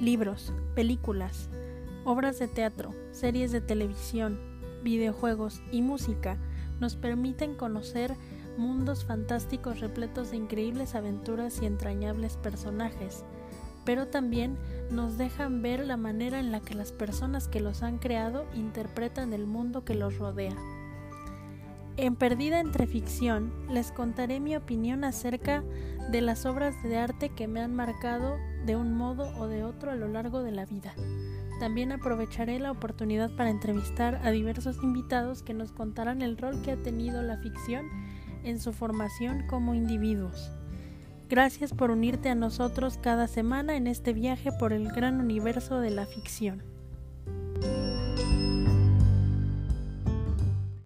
libros, películas, obras de teatro, series de televisión, videojuegos y música nos permiten conocer mundos fantásticos repletos de increíbles aventuras y entrañables personajes, pero también nos dejan ver la manera en la que las personas que los han creado interpretan el mundo que los rodea. En Perdida entre Ficción les contaré mi opinión acerca de las obras de arte que me han marcado de un modo o de otro a lo largo de la vida. También aprovecharé la oportunidad para entrevistar a diversos invitados que nos contarán el rol que ha tenido la ficción en su formación como individuos. Gracias por unirte a nosotros cada semana en este viaje por el gran universo de la ficción.